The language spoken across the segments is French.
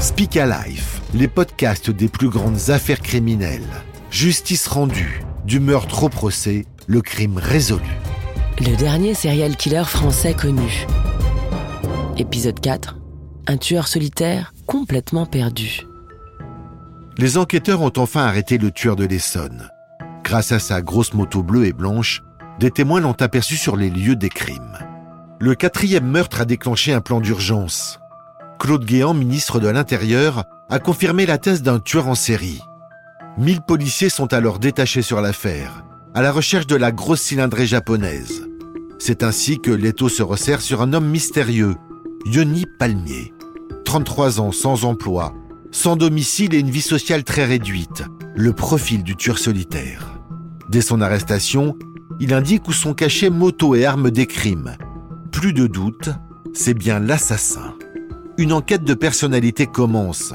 Speak Life, les podcasts des plus grandes affaires criminelles. Justice rendue, du meurtre au procès, le crime résolu. Le dernier serial killer français connu. Épisode 4. Un tueur solitaire complètement perdu. Les enquêteurs ont enfin arrêté le tueur de l'Essonne. Grâce à sa grosse moto bleue et blanche, des témoins l'ont aperçu sur les lieux des crimes. Le quatrième meurtre a déclenché un plan d'urgence. Claude Guéant, ministre de l'Intérieur, a confirmé la thèse d'un tueur en série. Mille policiers sont alors détachés sur l'affaire, à la recherche de la grosse cylindrée japonaise. C'est ainsi que l'étau se resserre sur un homme mystérieux, Yoni Palmier. 33 ans sans emploi, sans domicile et une vie sociale très réduite, le profil du tueur solitaire. Dès son arrestation, il indique où sont cachés motos et armes des crimes. Plus de doute, c'est bien l'assassin une enquête de personnalité commence.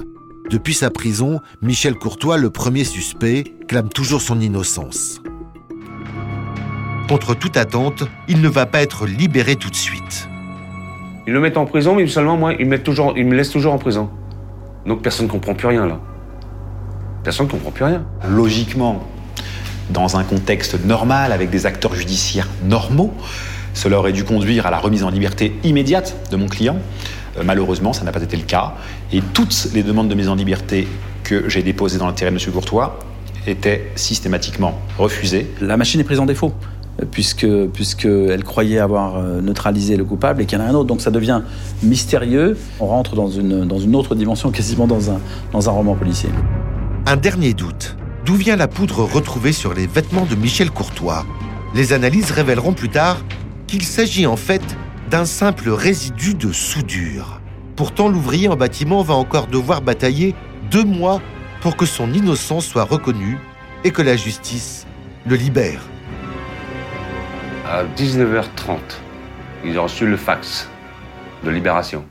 Depuis sa prison, Michel Courtois, le premier suspect, clame toujours son innocence. Contre toute attente, il ne va pas être libéré tout de suite. Ils le mettent en prison, mais seulement moi, ils me, toujours, ils me laissent toujours en prison. Donc personne ne comprend plus rien là. Personne ne comprend plus rien. Logiquement, dans un contexte normal, avec des acteurs judiciaires normaux, cela aurait dû conduire à la remise en liberté immédiate de mon client. Malheureusement, ça n'a pas été le cas. Et toutes les demandes de mise en liberté que j'ai déposées dans l'intérêt de M. Courtois étaient systématiquement refusées. La machine est prise en défaut puisque puisqu'elle croyait avoir euh, neutralisé le coupable et qu'il y en a un autre. Donc ça devient mystérieux. On rentre dans une, dans une autre dimension, quasiment dans un, dans un roman policier. Un dernier doute. D'où vient la poudre retrouvée sur les vêtements de Michel Courtois? Les analyses révéleront plus tard qu'il s'agit en fait d'un simple résidu de soudure. Pourtant, l'ouvrier en bâtiment va encore devoir batailler deux mois pour que son innocence soit reconnue et que la justice le libère. À 19h30, ils ont reçu le fax de libération.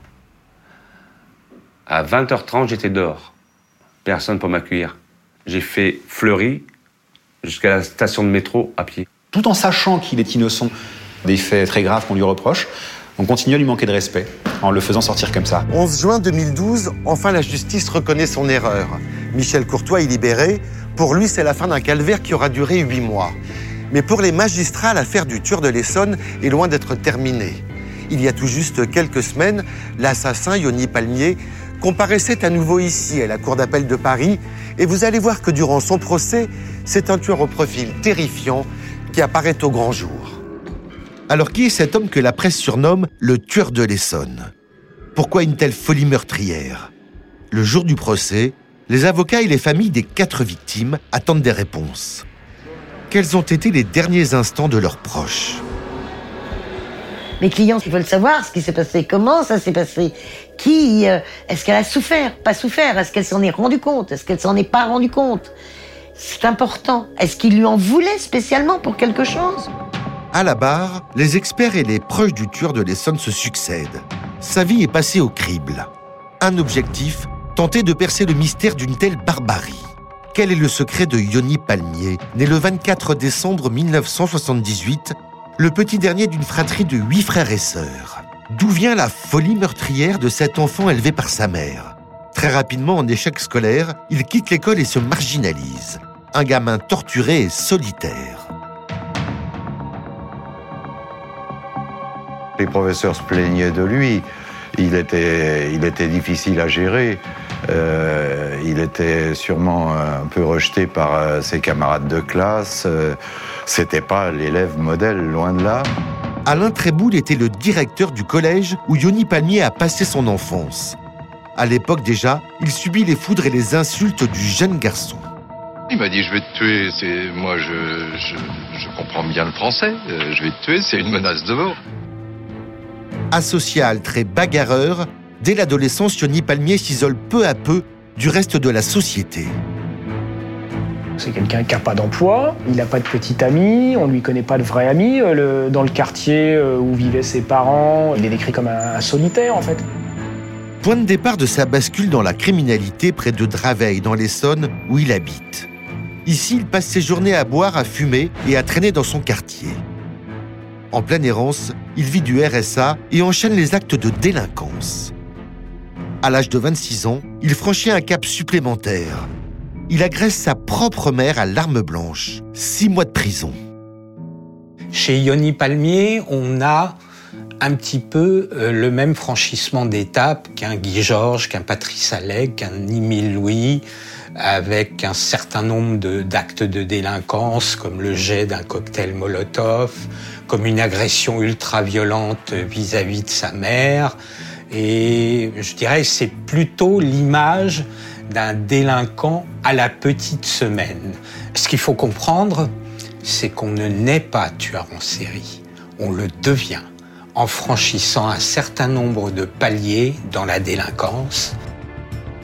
À 20h30, j'étais dehors. Personne pour m'accueillir. J'ai fait Fleury jusqu'à la station de métro à pied. Tout en sachant qu'il est innocent, des faits très graves qu'on lui reproche, on continue à lui manquer de respect en le faisant sortir comme ça. 11 juin 2012, enfin la justice reconnaît son erreur. Michel Courtois est libéré. Pour lui, c'est la fin d'un calvaire qui aura duré huit mois. Mais pour les magistrats, l'affaire du tueur de l'Essonne est loin d'être terminée. Il y a tout juste quelques semaines, l'assassin Yoni Palmier comparaissait à nouveau ici, à la Cour d'appel de Paris, et vous allez voir que durant son procès, c'est un tueur au profil terrifiant qui apparaît au grand jour. Alors qui est cet homme que la presse surnomme le tueur de l'Essonne? Pourquoi une telle folie meurtrière? Le jour du procès, les avocats et les familles des quatre victimes attendent des réponses. Quels ont été les derniers instants de leurs proches? Mes clients, ils veulent savoir ce qui s'est passé, comment ça s'est passé, qui, euh, est-ce qu'elle a souffert, pas souffert, est-ce qu'elle s'en est rendue compte, est-ce qu'elle s'en est pas rendue compte? C'est important. Est-ce qu'il lui en voulait spécialement pour quelque chose? À la barre, les experts et les proches du tueur de l'Essonne se succèdent. Sa vie est passée au crible. Un objectif, tenter de percer le mystère d'une telle barbarie. Quel est le secret de Yoni Palmier, né le 24 décembre 1978, le petit dernier d'une fratrie de huit frères et sœurs? D'où vient la folie meurtrière de cet enfant élevé par sa mère? Très rapidement en échec scolaire, il quitte l'école et se marginalise. Un gamin torturé et solitaire. Les professeurs se plaignaient de lui. Il était, il était difficile à gérer. Euh, il était sûrement un peu rejeté par euh, ses camarades de classe. Euh, c'était pas l'élève modèle, loin de là. Alain Tréboul était le directeur du collège où Yoni Palmier a passé son enfance. À l'époque déjà, il subit les foudres et les insultes du jeune garçon. Il m'a dit je vais te tuer, c'est moi je, je, je comprends bien le français, je vais te tuer, c'est une menace de mort asocial, très bagarreur, dès l'adolescence, Yoni Palmier s'isole peu à peu du reste de la société. C'est quelqu'un qui n'a pas d'emploi, il n'a pas de petit ami, on ne lui connaît pas de vrai ami. Euh, dans le quartier euh, où vivaient ses parents, il est décrit comme un, solitaire en fait. Point de départ de sa bascule dans la criminalité près de Draveil, dans l'Essonne, où il habite. Ici, il passe ses journées à boire, à fumer et à traîner dans son quartier. En pleine errance, il vit du RSA et enchaîne les actes de délinquance. à l'âge de 26 ans, il franchit un cap supplémentaire. Il agresse sa propre mère à l'arme blanche. Six mois de prison. Chez Yoni Palmier, on a un petit peu euh, le même franchissement d'étape qu'un Guy Georges, qu'un Patrice Allègre, qu'un Émile Louis, avec un certain nombre d'actes de, délinquance, comme le jet d'un cocktail Molotov, comme une agression ultra-violente vis-à-vis de sa mère. Et je dirais c'est plutôt l'image d'un délinquant à la petite semaine. Ce qu'il faut comprendre, c'est qu'on ne naît pas tueur en série, on le devient en franchissant un certain nombre de paliers dans la délinquance.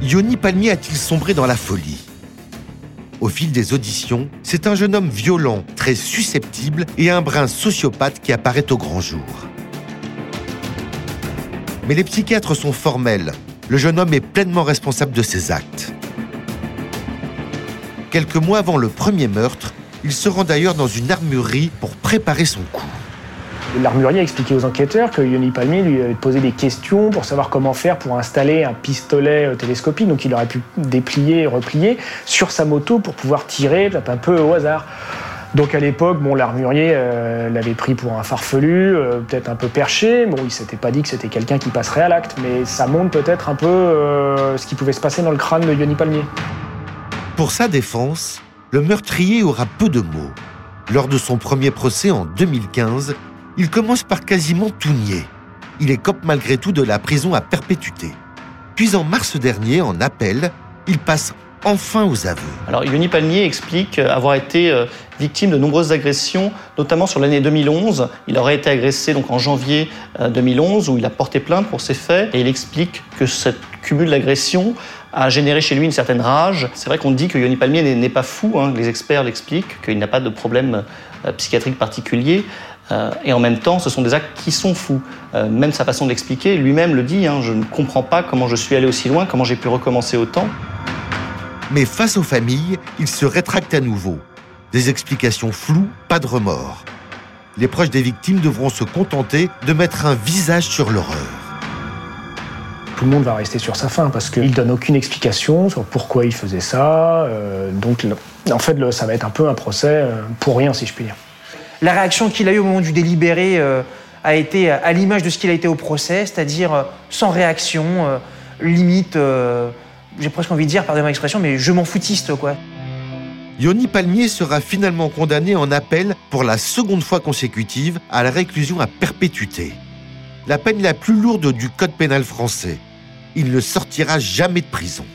Yoni Palmier a-t-il sombré dans la folie? Au fil des auditions, c'est un jeune homme violent, très susceptible et un brin sociopathe qui apparaît au grand jour. Mais les psychiatres sont formels. Le jeune homme est pleinement responsable de ses actes. Quelques mois avant le premier meurtre, il se rend d'ailleurs dans une armurerie pour préparer son coup. L'armurier a expliqué aux enquêteurs que Yoni Palmier lui avait posé des questions pour savoir comment faire pour installer un pistolet euh, télescopique, donc il aurait pu déplier et replier sur sa moto pour pouvoir tirer un peu au hasard. Donc à l'époque, bon, l'armurier euh, l'avait pris pour un farfelu, euh, peut-être un peu perché. Bon, il s'était pas dit que c'était quelqu'un qui passerait à l'acte, mais ça montre peut-être un peu ce qui pouvait se passer dans le crâne de Yoni Palmier. Pour sa défense, le meurtrier aura peu de mots. Lors de son premier procès en 2015, il commence par quasiment tout nier. Il écope malgré tout de la prison à perpétuité. Puis en mars dernier, en appel, il passe enfin aux aveux. Alors Yoni Palmier explique avoir été euh, victime de nombreuses agressions, notamment sur l'année 2011. Il aurait été agressé donc en janvier 2011 euh, où il a porté plainte pour ces faits et il explique que ce cumul d'agressions a généré chez lui une certaine rage. C'est vrai qu'on dit que Yoni Palmier n'est pas fou, hein. les experts l'expliquent, qu'il n'a pas de problème euh, psychiatrique particulier. Euh, et en même temps, ce sont des actes qui sont fous. Euh, même sa façon d'expliquer, lui-même le dit, hein, je ne comprends pas comment je suis allé aussi loin, comment j'ai pu recommencer autant. Mais face aux familles, il se rétracte à nouveau. Des explications floues, pas de remords. Les proches des victimes devront se contenter de mettre un visage sur l'horreur. Tout le monde va rester sur sa faim parce qu'il donne aucune explication sur pourquoi il faisait ça. Euh, donc, en fait, ça va être un peu un procès pour rien, si je puis dire. La réaction qu'il a eue au moment du délibéré euh, a été à l'image de ce qu'il a été au procès, c'est-à-dire euh, sans réaction, euh, limite, j'ai presque envie de dire, pardonnez-moi l'expression, mais je m'en foutiste, quoi. Yoni Palmier sera finalement condamné en appel pour la seconde fois consécutive à la réclusion à perpétuité. La peine la plus lourde du Code pénal français. Il ne sortira jamais de prison.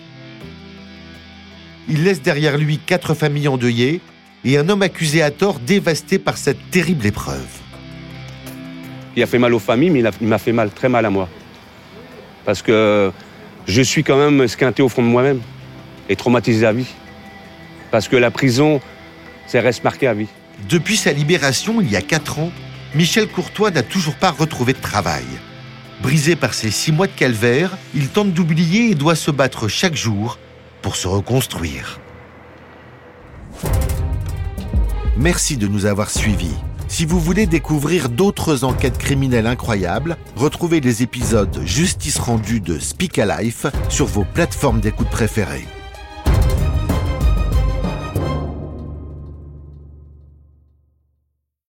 Il laisse derrière lui quatre familles endeuillées et un homme accusé à tort dévasté par cette terrible épreuve. Il a fait mal aux familles, mais il m'a fait mal, très mal à moi. Parce que je suis quand même esquinté au fond de moi-même et traumatisé à vie. Parce que la prison, ça reste marqué à vie. Depuis sa libération, il y a quatre ans, Michel Courtois n'a toujours pas retrouvé de travail. Brisé par ces six mois de calvaire, il tente d'oublier et doit se battre chaque jour pour se reconstruire. Merci de nous avoir suivis. Si vous voulez découvrir d'autres enquêtes criminelles incroyables, retrouvez les épisodes Justice rendue de Speak Life sur vos plateformes d'écoute préférées.